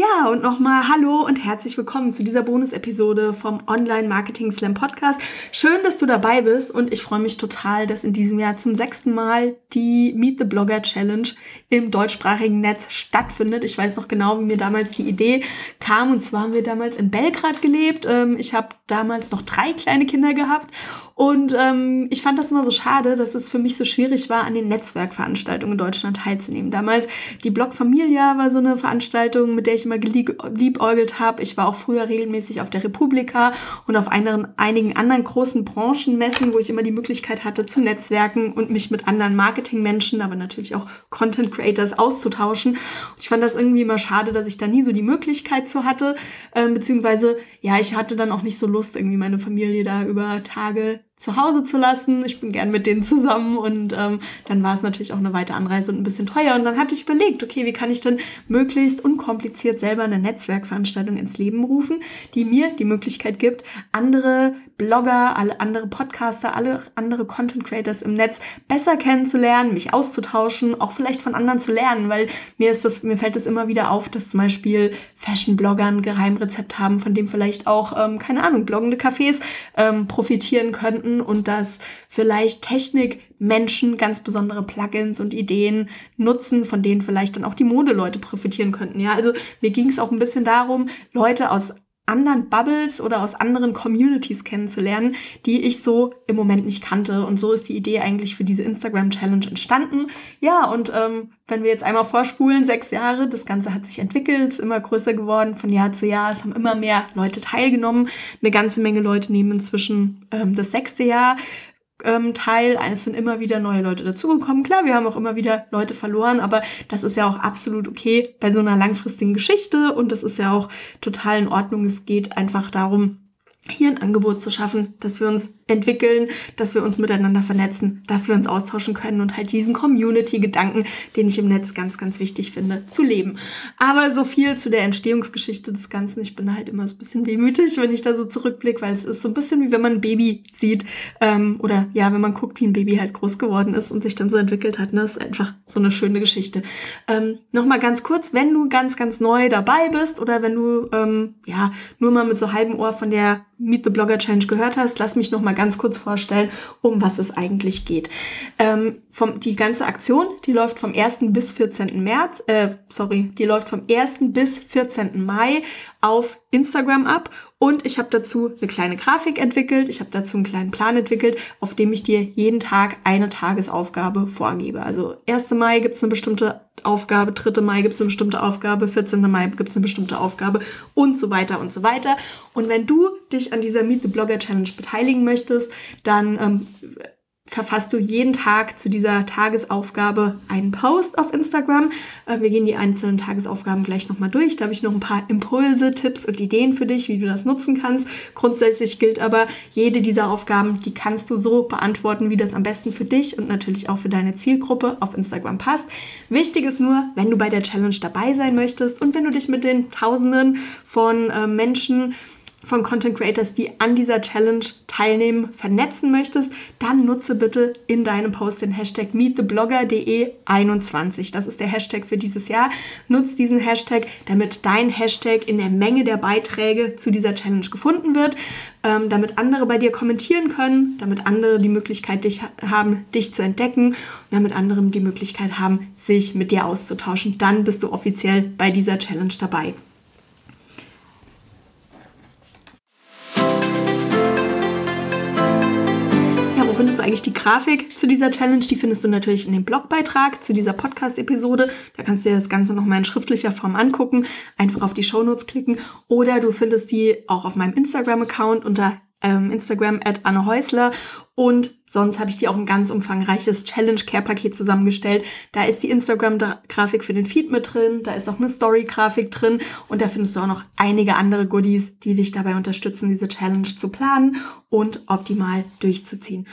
Ja, und nochmal Hallo und herzlich willkommen zu dieser Bonus-Episode vom Online Marketing Slam Podcast. Schön, dass du dabei bist und ich freue mich total, dass in diesem Jahr zum sechsten Mal die Meet the Blogger Challenge im deutschsprachigen Netz stattfindet. Ich weiß noch genau, wie mir damals die Idee kam und zwar haben wir damals in Belgrad gelebt. Ähm, ich habe damals noch drei kleine Kinder gehabt und ähm, ich fand das immer so schade, dass es für mich so schwierig war, an den Netzwerkveranstaltungen in Deutschland teilzunehmen. Damals die Blog Familia war so eine Veranstaltung, mit der ich immer geliebäugelt habe. Ich war auch früher regelmäßig auf der Republika und auf anderen, einigen anderen großen Branchenmessen, wo ich immer die Möglichkeit hatte zu netzwerken und mich mit anderen Marketingmenschen, aber natürlich auch Content Creators auszutauschen. Und ich fand das irgendwie immer schade, dass ich da nie so die Möglichkeit zu hatte, ähm, beziehungsweise ja, ich hatte dann auch nicht so Lust, irgendwie meine Familie da über Tage zu Hause zu lassen. Ich bin gern mit denen zusammen und ähm, dann war es natürlich auch eine weite Anreise und ein bisschen teuer. Und dann hatte ich überlegt, okay, wie kann ich denn möglichst unkompliziert selber eine Netzwerkveranstaltung ins Leben rufen, die mir die Möglichkeit gibt, andere Blogger, alle andere Podcaster, alle andere Content Creators im Netz besser kennenzulernen, mich auszutauschen, auch vielleicht von anderen zu lernen, weil mir ist das, mir fällt es immer wieder auf, dass zum Beispiel Fashion-Blogger ein Geheimrezept haben, von dem vielleicht auch, ähm, keine Ahnung, bloggende Cafés ähm, profitieren könnten und dass vielleicht Technik Menschen ganz besondere Plugins und Ideen nutzen, von denen vielleicht dann auch die Modeleute profitieren könnten. Ja, also mir ging es auch ein bisschen darum, Leute aus anderen Bubbles oder aus anderen Communities kennenzulernen, die ich so im Moment nicht kannte. Und so ist die Idee eigentlich für diese Instagram-Challenge entstanden. Ja, und ähm, wenn wir jetzt einmal vorspulen, sechs Jahre, das Ganze hat sich entwickelt, ist immer größer geworden von Jahr zu Jahr. Es haben immer mehr Leute teilgenommen. Eine ganze Menge Leute nehmen inzwischen ähm, das sechste Jahr ähm, Teil. Es sind immer wieder neue Leute dazugekommen. Klar, wir haben auch immer wieder Leute verloren, aber das ist ja auch absolut okay bei so einer langfristigen Geschichte und das ist ja auch total in Ordnung. Es geht einfach darum, hier ein Angebot zu schaffen, dass wir uns entwickeln, dass wir uns miteinander vernetzen, dass wir uns austauschen können und halt diesen Community-Gedanken, den ich im Netz ganz, ganz wichtig finde, zu leben. Aber so viel zu der Entstehungsgeschichte des Ganzen. Ich bin halt immer so ein bisschen wehmütig, wenn ich da so zurückblicke, weil es ist so ein bisschen wie wenn man ein Baby sieht ähm, oder ja, wenn man guckt, wie ein Baby halt groß geworden ist und sich dann so entwickelt hat. Ne? Das ist einfach so eine schöne Geschichte. Ähm, Nochmal ganz kurz, wenn du ganz, ganz neu dabei bist oder wenn du ähm, ja nur mal mit so halbem Ohr von der Meet the Blogger Challenge gehört hast, lass mich noch mal ganz kurz vorstellen, um was es eigentlich geht. Ähm, vom, die ganze Aktion, die läuft vom 1. bis 14. März, äh, sorry, die läuft vom 1. bis 14. Mai auf Instagram ab und ich habe dazu eine kleine Grafik entwickelt, ich habe dazu einen kleinen Plan entwickelt, auf dem ich dir jeden Tag eine Tagesaufgabe vorgebe. Also 1. Mai gibt's eine bestimmte Aufgabe, 3. Mai gibt's eine bestimmte Aufgabe, 14. Mai gibt's eine bestimmte Aufgabe und so weiter und so weiter. Und wenn du dich an dieser Meet the Blogger Challenge beteiligen möchtest, dann ähm, verfasst du jeden Tag zu dieser Tagesaufgabe einen Post auf Instagram. Äh, wir gehen die einzelnen Tagesaufgaben gleich nochmal durch. Da habe ich noch ein paar Impulse, Tipps und Ideen für dich, wie du das nutzen kannst. Grundsätzlich gilt aber, jede dieser Aufgaben, die kannst du so beantworten, wie das am besten für dich und natürlich auch für deine Zielgruppe auf Instagram passt. Wichtig ist nur, wenn du bei der Challenge dabei sein möchtest und wenn du dich mit den Tausenden von äh, Menschen von Content Creators, die an dieser Challenge teilnehmen, vernetzen möchtest, dann nutze bitte in deinem Post den Hashtag meettheblogger.de21. Das ist der Hashtag für dieses Jahr. Nutze diesen Hashtag, damit dein Hashtag in der Menge der Beiträge zu dieser Challenge gefunden wird, ähm, damit andere bei dir kommentieren können, damit andere die Möglichkeit dich haben, dich zu entdecken und damit andere die Möglichkeit haben, sich mit dir auszutauschen. Dann bist du offiziell bei dieser Challenge dabei. Findest du eigentlich die Grafik zu dieser Challenge? Die findest du natürlich in dem Blogbeitrag zu dieser Podcast-Episode. Da kannst du dir das Ganze nochmal in schriftlicher Form angucken. Einfach auf die Shownotes klicken. Oder du findest die auch auf meinem Instagram-Account unter ähm, Instagram at Anne Häusler. Und sonst habe ich dir auch ein ganz umfangreiches Challenge-Care-Paket zusammengestellt. Da ist die Instagram-Grafik für den Feed mit drin, da ist auch eine Story-Grafik drin und da findest du auch noch einige andere Goodies, die dich dabei unterstützen, diese Challenge zu planen und optimal durchzuziehen.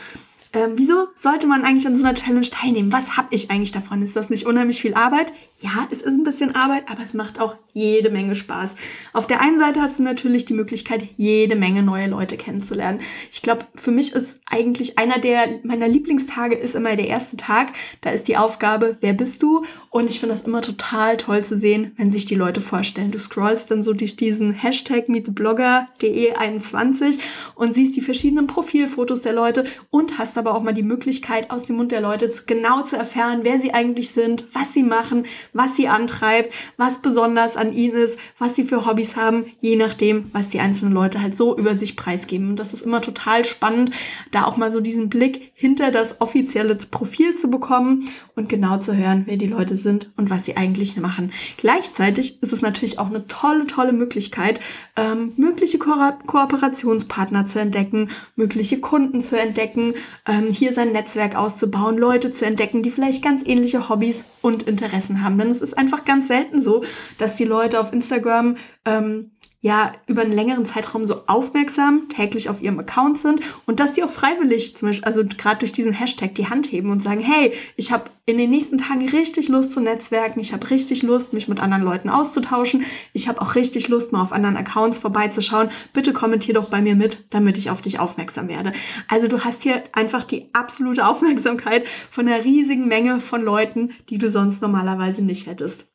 Ähm, wieso sollte man eigentlich an so einer Challenge teilnehmen? Was habe ich eigentlich davon? Ist das nicht unheimlich viel Arbeit? Ja, es ist ein bisschen Arbeit, aber es macht auch jede Menge Spaß. Auf der einen Seite hast du natürlich die Möglichkeit, jede Menge neue Leute kennenzulernen. Ich glaube, für mich ist eigentlich einer der meiner Lieblingstage ist immer der erste Tag. Da ist die Aufgabe, wer bist du? Und ich finde das immer total toll zu sehen, wenn sich die Leute vorstellen. Du scrollst dann so durch diesen Hashtag meettheblogger.de21 und siehst die verschiedenen Profilfotos der Leute und hast aber auch mal die Möglichkeit, aus dem Mund der Leute genau zu erfahren, wer sie eigentlich sind, was sie machen, was sie antreibt, was besonders an ihnen ist, was sie für Hobbys haben, je nachdem, was die einzelnen Leute halt so über sich preisgeben. Und das ist immer total spannend, da auch mal so diesen Blick hinter das offizielle Profil zu bekommen und genau zu hören, wer die Leute sind und was sie eigentlich machen. Gleichzeitig ist es natürlich auch eine tolle, tolle Möglichkeit, ähm, mögliche Ko Kooperationspartner zu entdecken, mögliche Kunden zu entdecken, ähm, hier sein Netzwerk auszubauen, Leute zu entdecken, die vielleicht ganz ähnliche Hobbys und Interessen haben. Denn es ist einfach ganz selten so, dass die Leute auf Instagram ähm, ja über einen längeren Zeitraum so aufmerksam täglich auf ihrem Account sind und dass sie auch freiwillig zum Beispiel, also gerade durch diesen Hashtag die Hand heben und sagen, hey, ich habe in den nächsten Tagen richtig Lust zu netzwerken, ich habe richtig Lust, mich mit anderen Leuten auszutauschen, ich habe auch richtig Lust, mal auf anderen Accounts vorbeizuschauen. Bitte kommentier doch bei mir mit, damit ich auf dich aufmerksam werde. Also du hast hier einfach die absolute Aufmerksamkeit von einer riesigen Menge von Leuten, die du sonst normalerweise nicht hättest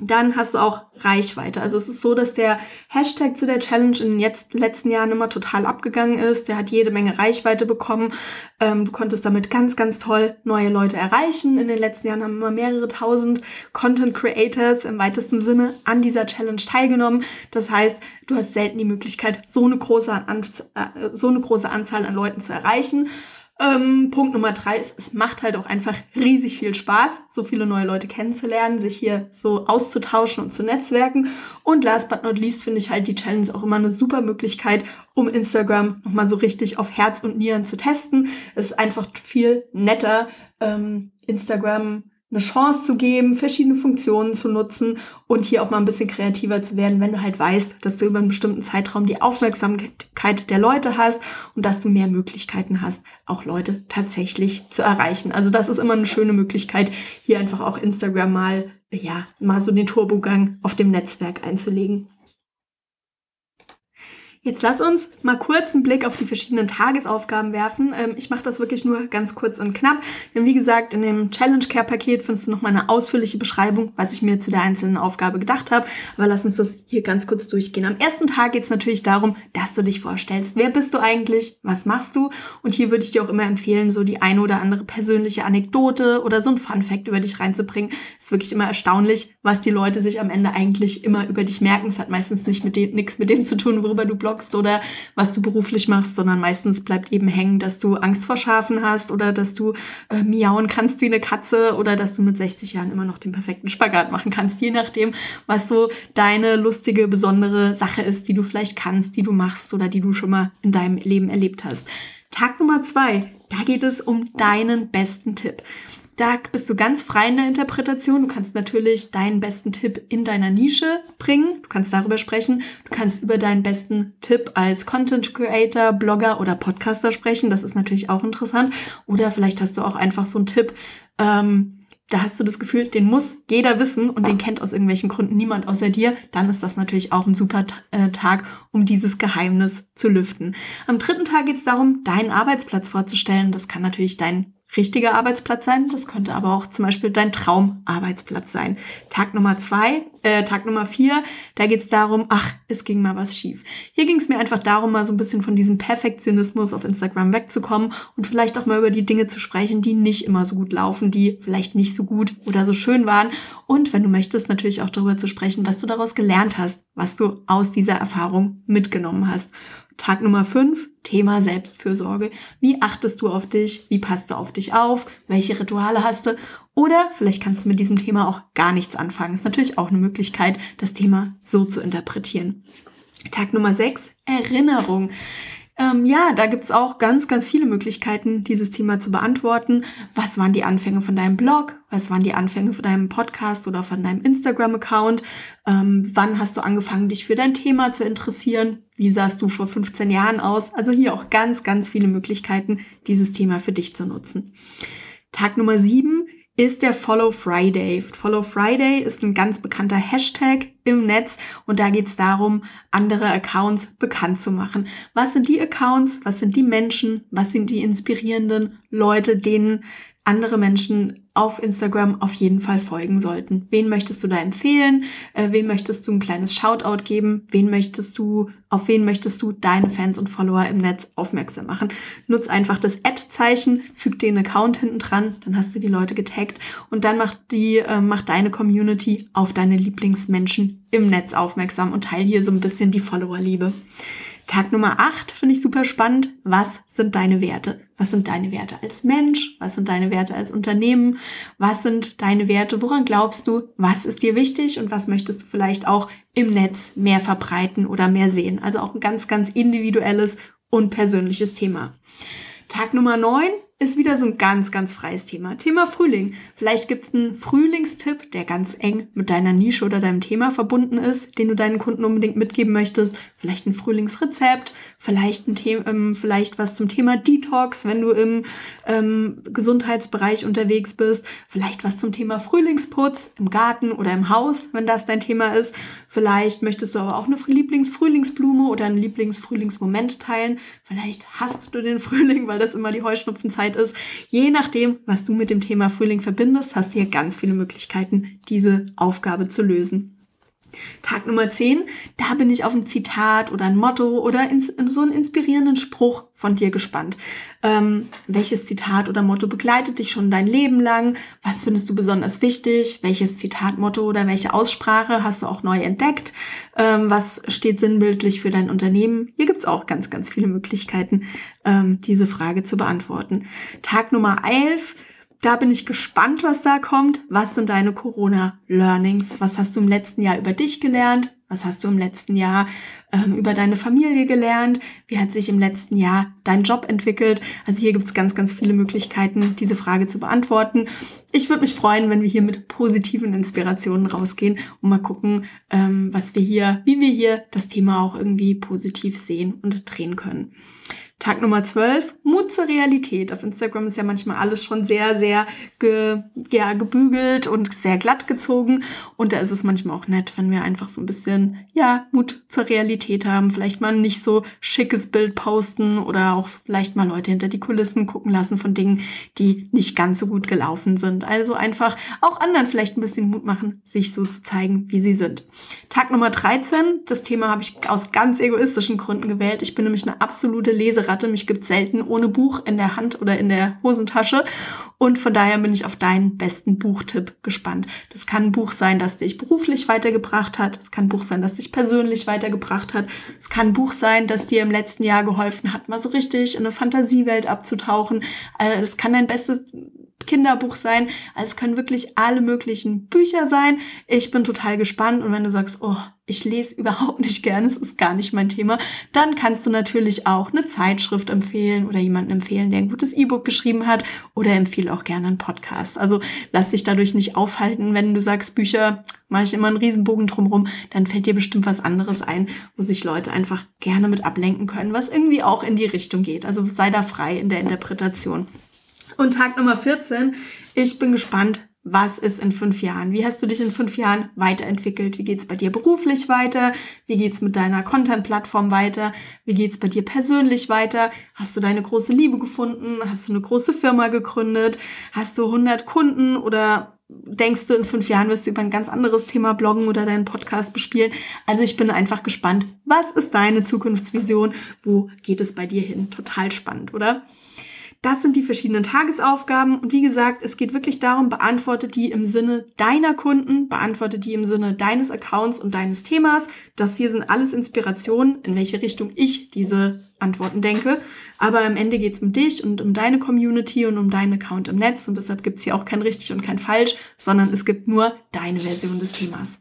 dann hast du auch Reichweite. Also es ist so, dass der Hashtag zu der Challenge in den jetzt, letzten Jahren immer total abgegangen ist. Der hat jede Menge Reichweite bekommen. Ähm, du konntest damit ganz, ganz toll neue Leute erreichen. In den letzten Jahren haben immer mehrere tausend Content Creators im weitesten Sinne an dieser Challenge teilgenommen. Das heißt, du hast selten die Möglichkeit, so eine große, an, äh, so eine große Anzahl an Leuten zu erreichen. Ähm, Punkt Nummer drei ist, es macht halt auch einfach riesig viel Spaß, so viele neue Leute kennenzulernen, sich hier so auszutauschen und zu netzwerken. Und last but not least finde ich halt die Challenge auch immer eine super Möglichkeit, um Instagram nochmal so richtig auf Herz und Nieren zu testen. Es ist einfach viel netter, ähm, Instagram eine Chance zu geben, verschiedene Funktionen zu nutzen und hier auch mal ein bisschen kreativer zu werden, wenn du halt weißt, dass du über einen bestimmten Zeitraum die Aufmerksamkeit der Leute hast und dass du mehr Möglichkeiten hast, auch Leute tatsächlich zu erreichen. Also das ist immer eine schöne Möglichkeit, hier einfach auch Instagram mal, ja, mal so den Turbogang auf dem Netzwerk einzulegen. Jetzt lass uns mal kurz einen Blick auf die verschiedenen Tagesaufgaben werfen. Ähm, ich mache das wirklich nur ganz kurz und knapp. Denn wie gesagt, in dem Challenge Care Paket findest du noch mal eine ausführliche Beschreibung, was ich mir zu der einzelnen Aufgabe gedacht habe. Aber lass uns das hier ganz kurz durchgehen. Am ersten Tag geht es natürlich darum, dass du dich vorstellst. Wer bist du eigentlich? Was machst du? Und hier würde ich dir auch immer empfehlen, so die eine oder andere persönliche Anekdote oder so ein Fun Fact über dich reinzubringen. Ist wirklich immer erstaunlich, was die Leute sich am Ende eigentlich immer über dich merken. Es hat meistens nicht mit dem, nichts mit dem zu tun, worüber du bloggst bloggst oder was du beruflich machst, sondern meistens bleibt eben hängen, dass du Angst vor Schafen hast oder dass du äh, miauen kannst wie eine Katze oder dass du mit 60 Jahren immer noch den perfekten Spagat machen kannst, je nachdem, was so deine lustige, besondere Sache ist, die du vielleicht kannst, die du machst oder die du schon mal in deinem Leben erlebt hast. Tag Nummer zwei, da geht es um deinen besten Tipp. Da bist du ganz frei in der Interpretation. Du kannst natürlich deinen besten Tipp in deiner Nische bringen. Du kannst darüber sprechen. Du kannst über deinen besten Tipp als Content Creator, Blogger oder Podcaster sprechen. Das ist natürlich auch interessant. Oder vielleicht hast du auch einfach so einen Tipp, ähm, da hast du das Gefühl, den muss jeder wissen und den kennt aus irgendwelchen Gründen niemand außer dir, dann ist das natürlich auch ein super äh, Tag, um dieses Geheimnis zu lüften. Am dritten Tag geht es darum, deinen Arbeitsplatz vorzustellen. Das kann natürlich dein richtiger Arbeitsplatz sein. Das könnte aber auch zum Beispiel dein Traumarbeitsplatz sein. Tag Nummer zwei, äh, Tag Nummer vier, da geht es darum, ach, es ging mal was schief. Hier ging es mir einfach darum, mal so ein bisschen von diesem Perfektionismus auf Instagram wegzukommen und vielleicht auch mal über die Dinge zu sprechen, die nicht immer so gut laufen, die vielleicht nicht so gut oder so schön waren. Und wenn du möchtest, natürlich auch darüber zu sprechen, was du daraus gelernt hast, was du aus dieser Erfahrung mitgenommen hast. Tag Nummer 5, Thema Selbstfürsorge. Wie achtest du auf dich? Wie passt du auf dich auf? Welche Rituale hast du? Oder vielleicht kannst du mit diesem Thema auch gar nichts anfangen. Ist natürlich auch eine Möglichkeit, das Thema so zu interpretieren. Tag Nummer 6, Erinnerung. Ähm, ja, da gibt's auch ganz, ganz viele Möglichkeiten, dieses Thema zu beantworten. Was waren die Anfänge von deinem Blog? Was waren die Anfänge von deinem Podcast oder von deinem Instagram-Account? Ähm, wann hast du angefangen, dich für dein Thema zu interessieren? Wie sahst du vor 15 Jahren aus? Also hier auch ganz, ganz viele Möglichkeiten, dieses Thema für dich zu nutzen. Tag Nummer sieben ist der Follow Friday. Follow Friday ist ein ganz bekannter Hashtag im Netz und da geht es darum, andere Accounts bekannt zu machen. Was sind die Accounts? Was sind die Menschen? Was sind die inspirierenden Leute, denen andere Menschen auf Instagram auf jeden Fall folgen sollten. Wen möchtest du da empfehlen? Äh, wen möchtest du ein kleines Shoutout geben? Wen möchtest du, auf wen möchtest du deine Fans und Follower im Netz aufmerksam machen? Nutz einfach das Ad-Zeichen, füg den Account hinten dran, dann hast du die Leute getaggt und dann macht die, äh, macht deine Community auf deine Lieblingsmenschen im Netz aufmerksam und teil hier so ein bisschen die Followerliebe. Tag Nummer 8 finde ich super spannend. Was sind deine Werte? Was sind deine Werte als Mensch? Was sind deine Werte als Unternehmen? Was sind deine Werte? Woran glaubst du? Was ist dir wichtig? Und was möchtest du vielleicht auch im Netz mehr verbreiten oder mehr sehen? Also auch ein ganz, ganz individuelles und persönliches Thema. Tag Nummer 9 ist wieder so ein ganz, ganz freies Thema. Thema Frühling. Vielleicht gibt's einen Frühlingstipp, der ganz eng mit deiner Nische oder deinem Thema verbunden ist, den du deinen Kunden unbedingt mitgeben möchtest. Vielleicht ein Frühlingsrezept, vielleicht ein Thema, ähm, vielleicht was zum Thema Detox, wenn du im ähm, Gesundheitsbereich unterwegs bist. Vielleicht was zum Thema Frühlingsputz im Garten oder im Haus, wenn das dein Thema ist. Vielleicht möchtest du aber auch eine Lieblingsfrühlingsblume oder einen Lieblingsfrühlingsmoment teilen. Vielleicht hast du den Frühling, weil das immer die Heuschnupfenzeit Zeit ist. Je nachdem, was du mit dem Thema Frühling verbindest, hast du hier ganz viele Möglichkeiten, diese Aufgabe zu lösen. Tag Nummer 10, da bin ich auf ein Zitat oder ein Motto oder in, in so einen inspirierenden Spruch von dir gespannt. Ähm, welches Zitat oder Motto begleitet dich schon dein Leben lang? Was findest du besonders wichtig? Welches Zitat, Motto oder welche Aussprache hast du auch neu entdeckt? Ähm, was steht sinnbildlich für dein Unternehmen? Hier gibt's auch ganz, ganz viele Möglichkeiten, ähm, diese Frage zu beantworten. Tag Nummer 11, da bin ich gespannt, was da kommt. Was sind deine Corona-Learnings? Was hast du im letzten Jahr über dich gelernt? Was hast du im letzten Jahr ähm, über deine Familie gelernt? Wie hat sich im letzten Jahr dein Job entwickelt? Also hier gibt es ganz, ganz viele Möglichkeiten, diese Frage zu beantworten. Ich würde mich freuen, wenn wir hier mit positiven Inspirationen rausgehen und mal gucken, ähm, was wir hier, wie wir hier das Thema auch irgendwie positiv sehen und drehen können. Tag Nummer 12, Mut zur Realität. Auf Instagram ist ja manchmal alles schon sehr, sehr ge, ja, gebügelt und sehr glatt gezogen. Und da ist es manchmal auch nett, wenn wir einfach so ein bisschen, ja, Mut zur Realität haben. Vielleicht mal nicht so schickes Bild posten oder auch vielleicht mal Leute hinter die Kulissen gucken lassen von Dingen, die nicht ganz so gut gelaufen sind. Also einfach auch anderen vielleicht ein bisschen Mut machen, sich so zu zeigen, wie sie sind. Tag Nummer 13, das Thema habe ich aus ganz egoistischen Gründen gewählt. Ich bin nämlich eine absolute Leserin Ratte. Mich gibt selten ohne Buch in der Hand oder in der Hosentasche. Und von daher bin ich auf deinen besten Buchtipp gespannt. Das kann ein Buch sein, das dich beruflich weitergebracht hat. Es kann ein Buch sein, das dich persönlich weitergebracht hat. Es kann ein Buch sein, das dir im letzten Jahr geholfen hat, mal so richtig in eine Fantasiewelt abzutauchen. Äh, es kann dein bestes Kinderbuch sein. Also es können wirklich alle möglichen Bücher sein. Ich bin total gespannt. Und wenn du sagst, oh, ich lese überhaupt nicht gerne, es ist gar nicht mein Thema, dann kannst du natürlich auch eine Zeitschrift empfehlen oder jemanden empfehlen, der ein gutes E-Book geschrieben hat oder empfehle auch gerne einen Podcast. Also lass dich dadurch nicht aufhalten. Wenn du sagst, Bücher mache ich immer einen Riesenbogen drumherum, dann fällt dir bestimmt was anderes ein, wo sich Leute einfach gerne mit ablenken können, was irgendwie auch in die Richtung geht. Also sei da frei in der Interpretation. Und Tag Nummer 14, ich bin gespannt, was ist in fünf Jahren? Wie hast du dich in fünf Jahren weiterentwickelt? Wie geht's bei dir beruflich weiter? Wie geht's mit deiner Content-Plattform weiter? Wie geht's bei dir persönlich weiter? Hast du deine große Liebe gefunden? Hast du eine große Firma gegründet? Hast du 100 Kunden oder denkst du in fünf Jahren wirst du über ein ganz anderes Thema bloggen oder deinen Podcast bespielen? Also ich bin einfach gespannt. Was ist deine Zukunftsvision? Wo geht es bei dir hin? Total spannend, oder? Das sind die verschiedenen Tagesaufgaben. Und wie gesagt, es geht wirklich darum, beantworte die im Sinne deiner Kunden, beantworte die im Sinne deines Accounts und deines Themas. Das hier sind alles Inspirationen, in welche Richtung ich diese Antworten denke. Aber am Ende geht es um dich und um deine Community und um deinen Account im Netz. Und deshalb gibt es hier auch kein richtig und kein falsch, sondern es gibt nur deine Version des Themas.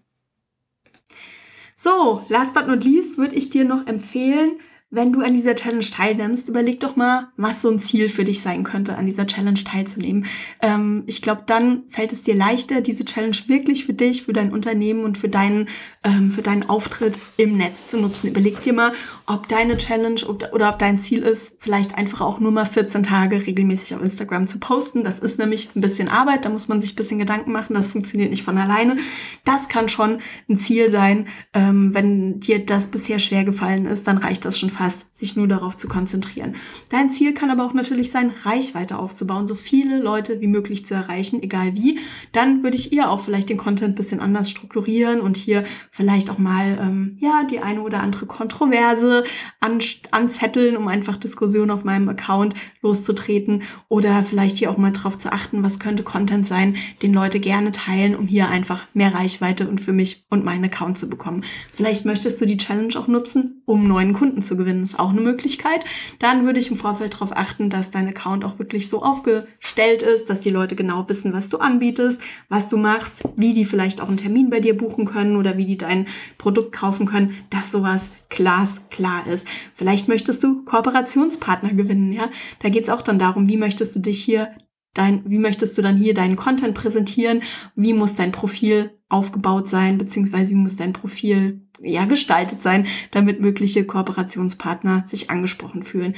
So, last but not least würde ich dir noch empfehlen, wenn du an dieser Challenge teilnimmst, überleg doch mal, was so ein Ziel für dich sein könnte, an dieser Challenge teilzunehmen. Ähm, ich glaube, dann fällt es dir leichter, diese Challenge wirklich für dich, für dein Unternehmen und für deinen, ähm, für deinen Auftritt im Netz zu nutzen. Überleg dir mal, ob deine Challenge oder, ob dein Ziel ist, vielleicht einfach auch nur mal 14 Tage regelmäßig auf Instagram zu posten. Das ist nämlich ein bisschen Arbeit, da muss man sich ein bisschen Gedanken machen, das funktioniert nicht von alleine. Das kann schon ein Ziel sein. Ähm, wenn dir das bisher schwer gefallen ist, dann reicht das schon fast, hast, sich nur darauf zu konzentrieren. Dein Ziel kann aber auch natürlich sein, Reichweite aufzubauen, so viele Leute wie möglich zu erreichen, egal wie. Dann würde ich ihr auch vielleicht den Content bisschen anders strukturieren und hier vielleicht auch mal ähm, ja die eine oder andere Kontroverse an, anzetteln, um einfach Diskussionen auf meinem Account loszutreten oder vielleicht hier auch mal drauf zu achten, was könnte Content sein, den Leute gerne teilen, um hier einfach mehr Reichweite und für mich und meinen Account zu bekommen. Vielleicht möchtest du die Challenge auch nutzen, um neuen Kunden zu gewinnen. Ist auch eine Möglichkeit. Dann würde ich im Vorfeld darauf achten, dass dein Account auch wirklich so aufgestellt ist, dass die Leute genau wissen, was du anbietest, was du machst, wie die vielleicht auch einen Termin bei dir buchen können oder wie die dein Produkt kaufen können, dass sowas glasklar ist. Vielleicht möchtest du Kooperationspartner gewinnen, ja? Da geht es auch dann darum, wie möchtest du dich hier dein, wie möchtest du dann hier deinen Content präsentieren? Wie muss dein Profil aufgebaut sein, beziehungsweise wie muss dein Profil ja gestaltet sein, damit mögliche Kooperationspartner sich angesprochen fühlen.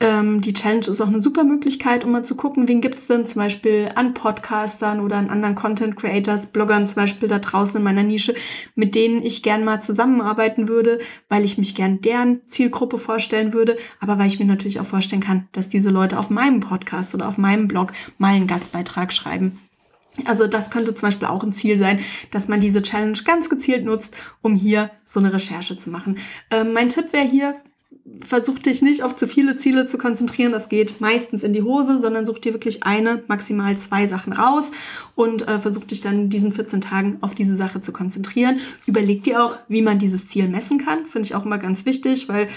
Ähm, die Challenge ist auch eine super Möglichkeit, um mal zu gucken, wen gibt's denn zum Beispiel an Podcastern oder an anderen Content Creators, Bloggern zum Beispiel da draußen in meiner Nische, mit denen ich gern mal zusammenarbeiten würde, weil ich mich gern deren Zielgruppe vorstellen würde, aber weil ich mir natürlich auch vorstellen kann, dass diese Leute auf meinem Podcast oder auf meinem Blog mal einen Gastbeitrag schreiben. Also das könnte zum Beispiel auch ein Ziel sein, dass man diese Challenge ganz gezielt nutzt, um hier so eine Recherche zu machen. Ähm, mein Tipp wäre hier, versuch dich nicht auf zu viele Ziele zu konzentrieren. Das geht meistens in die Hose, sondern such dir wirklich eine, maximal zwei Sachen raus und äh, versuch dich dann in diesen 14 Tagen auf diese Sache zu konzentrieren. Überleg dir auch, wie man dieses Ziel messen kann. Finde ich auch immer ganz wichtig, weil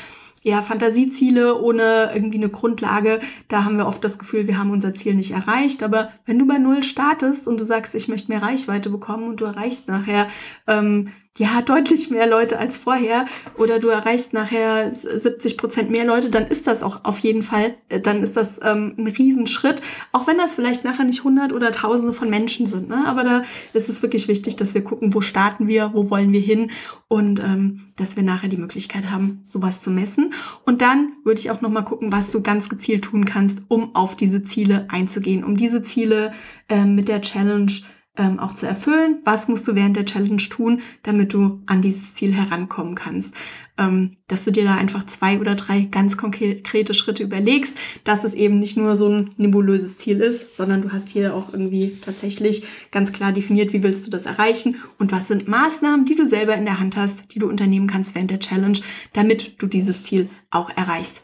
ja, Fantasieziele ohne irgendwie eine Grundlage, da haben wir oft das Gefühl, wir haben unser Ziel nicht erreicht. Aber wenn du bei Null startest und du sagst, ich möchte mehr Reichweite bekommen und du erreichst nachher ähm, ja, deutlich mehr Leute als vorher oder du erreichst nachher 70 Prozent mehr Leute, dann ist das auch auf jeden Fall, äh, dann ist das ähm, ein Riesenschritt, auch wenn das vielleicht nachher nicht hundert oder tausende von Menschen sind. Ne? Aber da ist es wirklich wichtig, dass wir gucken, wo starten wir, wo wollen wir hin und ähm, dass wir nachher die Möglichkeit haben, sowas zu messen. Und dann würde ich auch nochmal gucken, was du ganz gezielt tun kannst, um auf diese Ziele einzugehen, um diese Ziele ähm, mit der Challenge ähm, auch zu erfüllen. Was musst du während der Challenge tun, damit du an dieses Ziel herankommen kannst? Ähm, dass du dir da einfach zwei oder drei ganz konkrete Schritte überlegst, dass es eben nicht nur so ein nebulöses Ziel ist, sondern du hast hier auch irgendwie tatsächlich ganz klar definiert, wie willst du das erreichen und was sind Maßnahmen, die du selber in der Hand hast, die du unternehmen kannst während der Challenge, damit du dieses Ziel auch erreichst.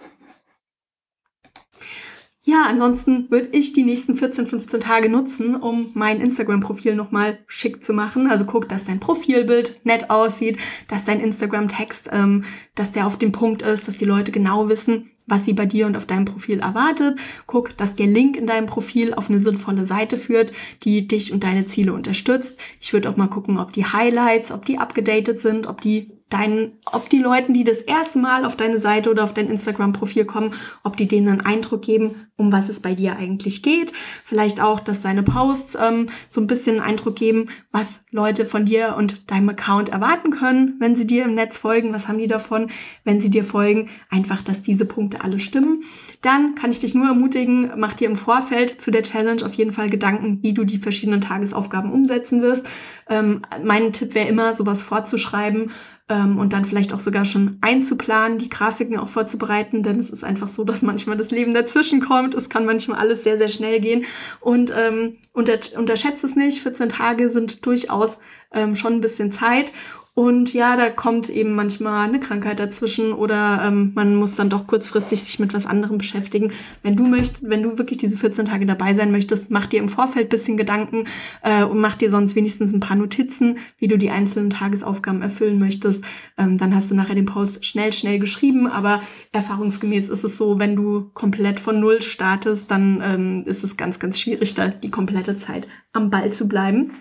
Ja, ansonsten würde ich die nächsten 14, 15 Tage nutzen, um mein Instagram-Profil nochmal schick zu machen. Also guck, dass dein Profilbild nett aussieht, dass dein Instagram-Text, ähm, dass der auf dem Punkt ist, dass die Leute genau wissen, was sie bei dir und auf deinem Profil erwartet. Guck, dass der Link in deinem Profil auf eine sinnvolle Seite führt, die dich und deine Ziele unterstützt. Ich würde auch mal gucken, ob die Highlights, ob die abgedatet sind, ob die deinen, ob die Leuten, die das erste Mal auf deine Seite oder auf dein Instagram-Profil kommen, ob die denen einen Eindruck geben, um was es bei dir eigentlich geht. Vielleicht auch, dass deine Posts ähm, so ein bisschen einen Eindruck geben, was Leute von dir und deinem Account erwarten können, wenn sie dir im Netz folgen. Was haben die davon, wenn sie dir folgen? Einfach, dass diese Punkte alle stimmen. Dann kann ich dich nur ermutigen, mach dir im Vorfeld zu der Challenge auf jeden Fall Gedanken, wie du die verschiedenen Tagesaufgaben umsetzen wirst. Ähm, mein Tipp wäre immer, sowas vorzuschreiben ähm, und dann vielleicht auch sogar schon einzuplanen, die Grafiken auch vorzubereiten, denn es ist einfach so, dass manchmal das Leben dazwischen kommt. Es kann manchmal alles sehr, sehr schnell gehen und ähm, unter, unterschätzt es nicht. 14 Tage sind durchaus ähm, schon ein bisschen Zeit und ja, da kommt eben manchmal eine Krankheit dazwischen oder ähm, man muss dann doch kurzfristig sich mit was anderem beschäftigen. Wenn du möchtest, wenn du wirklich diese 14 Tage dabei sein möchtest, mach dir im Vorfeld bisschen Gedanken äh, und mach dir sonst wenigstens ein paar Notizen, wie du die einzelnen Tagesaufgaben erfüllen möchtest. Ähm, dann hast du nachher den Post schnell, schnell geschrieben, aber erfahrungsgemäß ist es so, wenn du komplett von Null startest, dann ähm, ist es ganz, ganz schwierig, da die komplette Zeit am Ball zu bleiben.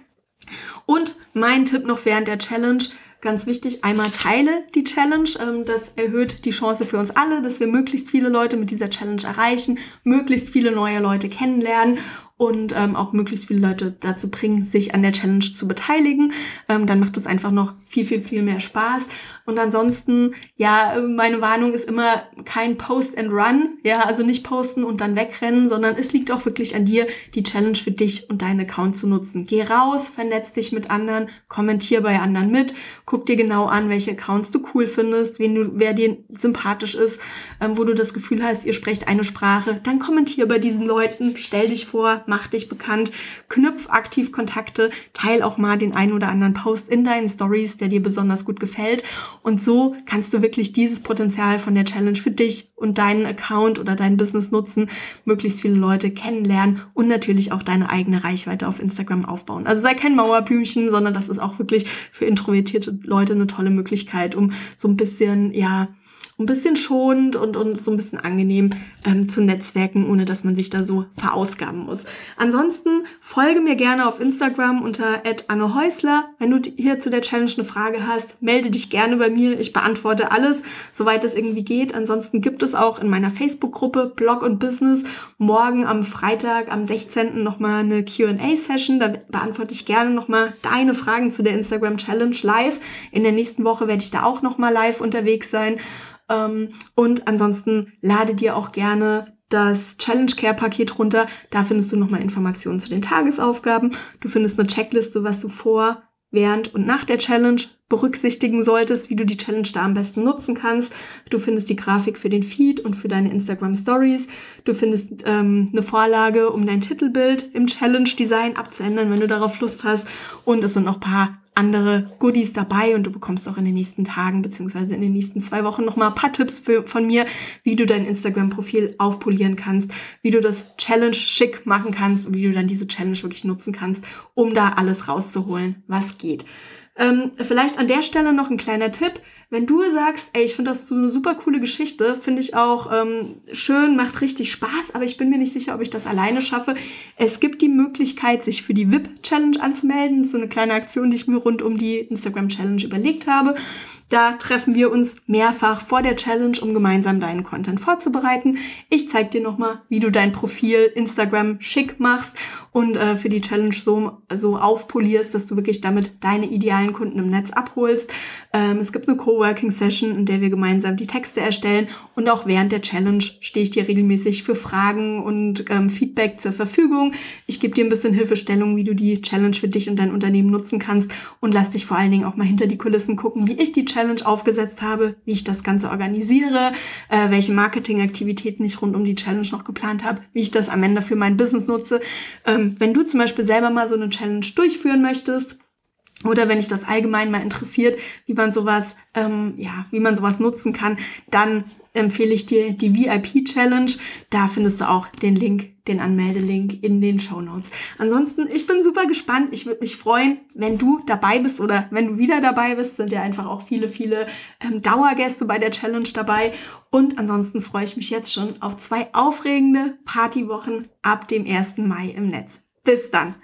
Und mein Tipp noch während der Challenge, ganz wichtig, einmal teile die Challenge. Ähm, das erhöht die Chance für uns alle, dass wir möglichst viele Leute mit dieser Challenge erreichen, möglichst viele neue Leute kennenlernen und ähm, auch möglichst viele Leute dazu bringen, sich an der Challenge zu beteiligen. Ähm, dann macht es einfach noch viel, viel, viel mehr Spaß. Und ansonsten, ja, meine Warnung ist immer kein Post and Run. Ja, also nicht posten und dann wegrennen, sondern es liegt auch wirklich an dir, die Challenge für dich und deinen Account zu nutzen. Geh raus, vernetz dich mit anderen, kommentier bei anderen mit, guck dir genau an, welche Accounts du cool findest, wen du, wer dir sympathisch ist, ähm, wo du das Gefühl hast, ihr sprecht eine Sprache. Dann kommentier bei diesen Leuten, stell dich vor, mach dich bekannt, knüpf aktiv Kontakte, teil auch mal den einen oder anderen Post in deinen Stories, der dir besonders gut gefällt. Und so kannst du wirklich dieses Potenzial von der Challenge für dich und deinen Account oder dein Business nutzen, möglichst viele Leute kennenlernen und natürlich auch deine eigene Reichweite auf Instagram aufbauen. Also sei kein Mauerblümchen, sondern das ist auch wirklich für introvertierte Leute eine tolle Möglichkeit, um so ein bisschen, ja, ein bisschen schonend und, und so ein bisschen angenehm ähm, zu netzwerken, ohne dass man sich da so verausgaben muss. Ansonsten folge mir gerne auf Instagram unter Anne Häusler. Wenn du hier zu der Challenge eine Frage hast, melde dich gerne bei mir. Ich beantworte alles, soweit es irgendwie geht. Ansonsten gibt es auch in meiner Facebook-Gruppe Blog und Business morgen am Freitag, am 16. nochmal eine Q&A-Session. Da beantworte ich gerne nochmal deine Fragen zu der Instagram Challenge live. In der nächsten Woche werde ich da auch nochmal live unterwegs sein. Ähm, und ansonsten lade dir auch gerne das Challenge Care Paket runter. Da findest du nochmal Informationen zu den Tagesaufgaben. Du findest eine Checkliste, was du vor, während und nach der Challenge berücksichtigen solltest, wie du die Challenge da am besten nutzen kannst. Du findest die Grafik für den Feed und für deine Instagram Stories. Du findest ähm, eine Vorlage, um dein Titelbild im Challenge Design abzuändern, wenn du darauf Lust hast. Und es sind noch paar andere Goodies dabei und du bekommst auch in den nächsten Tagen beziehungsweise in den nächsten zwei Wochen nochmal ein paar Tipps für, von mir, wie du dein Instagram-Profil aufpolieren kannst, wie du das Challenge schick machen kannst und wie du dann diese Challenge wirklich nutzen kannst, um da alles rauszuholen, was geht. Ähm, vielleicht an der Stelle noch ein kleiner Tipp. Wenn du sagst, ey, ich finde das so eine super coole Geschichte, finde ich auch ähm, schön, macht richtig Spaß, aber ich bin mir nicht sicher, ob ich das alleine schaffe. Es gibt die Möglichkeit, sich für die VIP-Challenge anzumelden. Das ist so eine kleine Aktion, die ich mir rund um die Instagram-Challenge überlegt habe. Da treffen wir uns mehrfach vor der Challenge, um gemeinsam deinen Content vorzubereiten. Ich zeige dir nochmal, wie du dein Profil Instagram schick machst und äh, für die Challenge so, so aufpolierst, dass du wirklich damit deine idealen Kunden im Netz abholst. Ähm, es gibt eine Coworking-Session, in der wir gemeinsam die Texte erstellen und auch während der Challenge stehe ich dir regelmäßig für Fragen und ähm, Feedback zur Verfügung. Ich gebe dir ein bisschen Hilfestellung, wie du die Challenge für dich und dein Unternehmen nutzen kannst und lass dich vor allen Dingen auch mal hinter die Kulissen gucken, wie ich die Challenge aufgesetzt habe, wie ich das Ganze organisiere, äh, welche Marketingaktivitäten ich rund um die Challenge noch geplant habe, wie ich das am Ende für mein Business nutze. Ähm, wenn du zum Beispiel selber mal so eine Challenge durchführen möchtest, oder wenn dich das allgemein mal interessiert, wie man sowas, ähm, ja, wie man sowas nutzen kann, dann empfehle ich dir die VIP Challenge. Da findest du auch den Link, den Anmeldelink in den Show Notes. Ansonsten, ich bin super gespannt. Ich würde mich freuen, wenn du dabei bist oder wenn du wieder dabei bist. Sind ja einfach auch viele, viele ähm, Dauergäste bei der Challenge dabei. Und ansonsten freue ich mich jetzt schon auf zwei aufregende Partywochen ab dem 1. Mai im Netz. Bis dann!